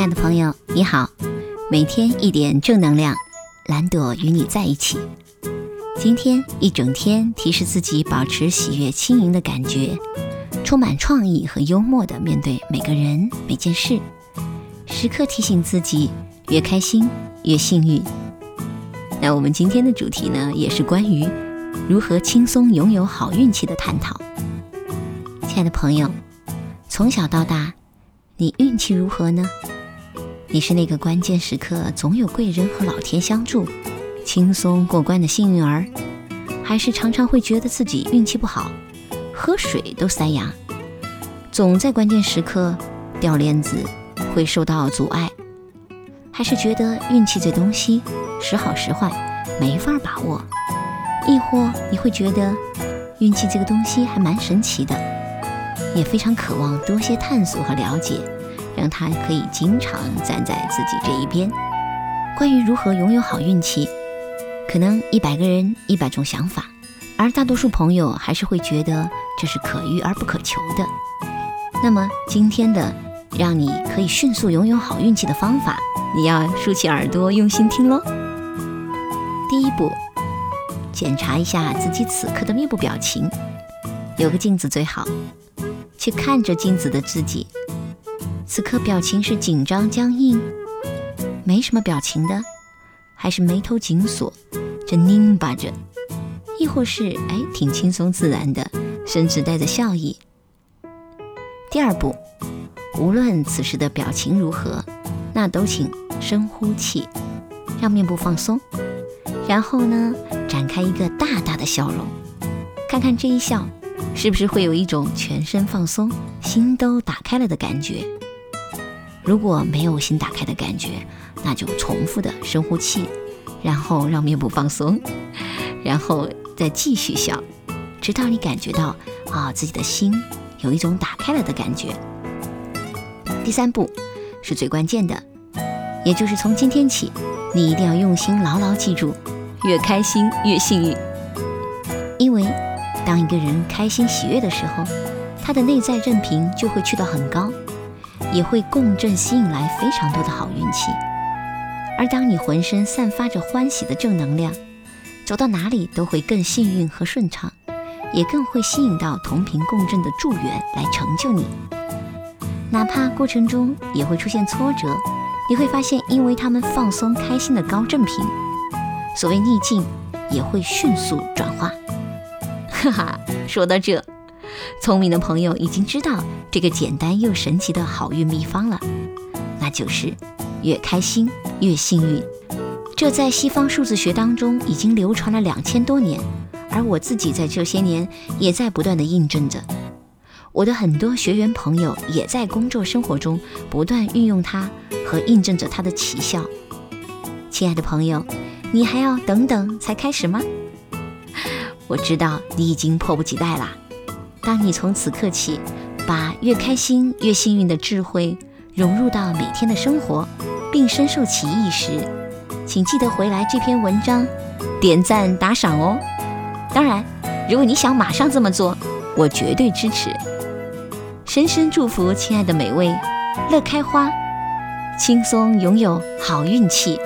亲爱的朋友，你好，每天一点正能量，蓝朵与你在一起。今天一整天提示自己保持喜悦轻盈的感觉，充满创意和幽默的面对每个人每件事，时刻提醒自己越开心越幸运。那我们今天的主题呢，也是关于如何轻松拥有好运气的探讨。亲爱的朋友，从小到大，你运气如何呢？你是那个关键时刻总有贵人和老天相助，轻松过关的幸运儿，还是常常会觉得自己运气不好，喝水都塞牙，总在关键时刻掉链子，会受到阻碍？还是觉得运气这东西时好时坏，没法把握？亦或你会觉得运气这个东西还蛮神奇的，也非常渴望多些探索和了解？让他可以经常站在自己这一边。关于如何拥有好运气，可能一百个人一百种想法，而大多数朋友还是会觉得这是可遇而不可求的。那么今天的让你可以迅速拥有好运气的方法，你要竖起耳朵用心听喽。第一步，检查一下自己此刻的面部表情，有个镜子最好，去看着镜子的自己。此刻表情是紧张僵硬，没什么表情的，还是眉头紧锁，这拧巴着，亦或是哎挺轻松自然的，甚至带着笑意。第二步，无论此时的表情如何，那都请深呼气，让面部放松，然后呢，展开一个大大的笑容，看看这一笑，是不是会有一种全身放松、心都打开了的感觉。如果没有心打开的感觉，那就重复的深呼气，然后让面部放松，然后再继续笑，直到你感觉到啊自己的心有一种打开了的感觉。第三步是最关键的，也就是从今天起，你一定要用心牢牢记住，越开心越幸运。因为当一个人开心喜悦的时候，他的内在韧频就会去到很高。也会共振吸引来非常多的好运气，而当你浑身散发着欢喜的正能量，走到哪里都会更幸运和顺畅，也更会吸引到同频共振的助缘来成就你。哪怕过程中也会出现挫折，你会发现，因为他们放松开心的高振频，所谓逆境也会迅速转化。哈哈，说到这。聪明的朋友已经知道这个简单又神奇的好运秘方了，那就是越开心越幸运。这在西方数字学当中已经流传了两千多年，而我自己在这些年也在不断的印证着。我的很多学员朋友也在工作生活中不断运用它和印证着它的奇效。亲爱的朋友，你还要等等才开始吗？我知道你已经迫不及待啦。当你从此刻起，把越开心越幸运的智慧融入到每天的生活，并深受其益时，请记得回来这篇文章点赞打赏哦。当然，如果你想马上这么做，我绝对支持。深深祝福亲爱的每位，乐开花，轻松拥有好运气。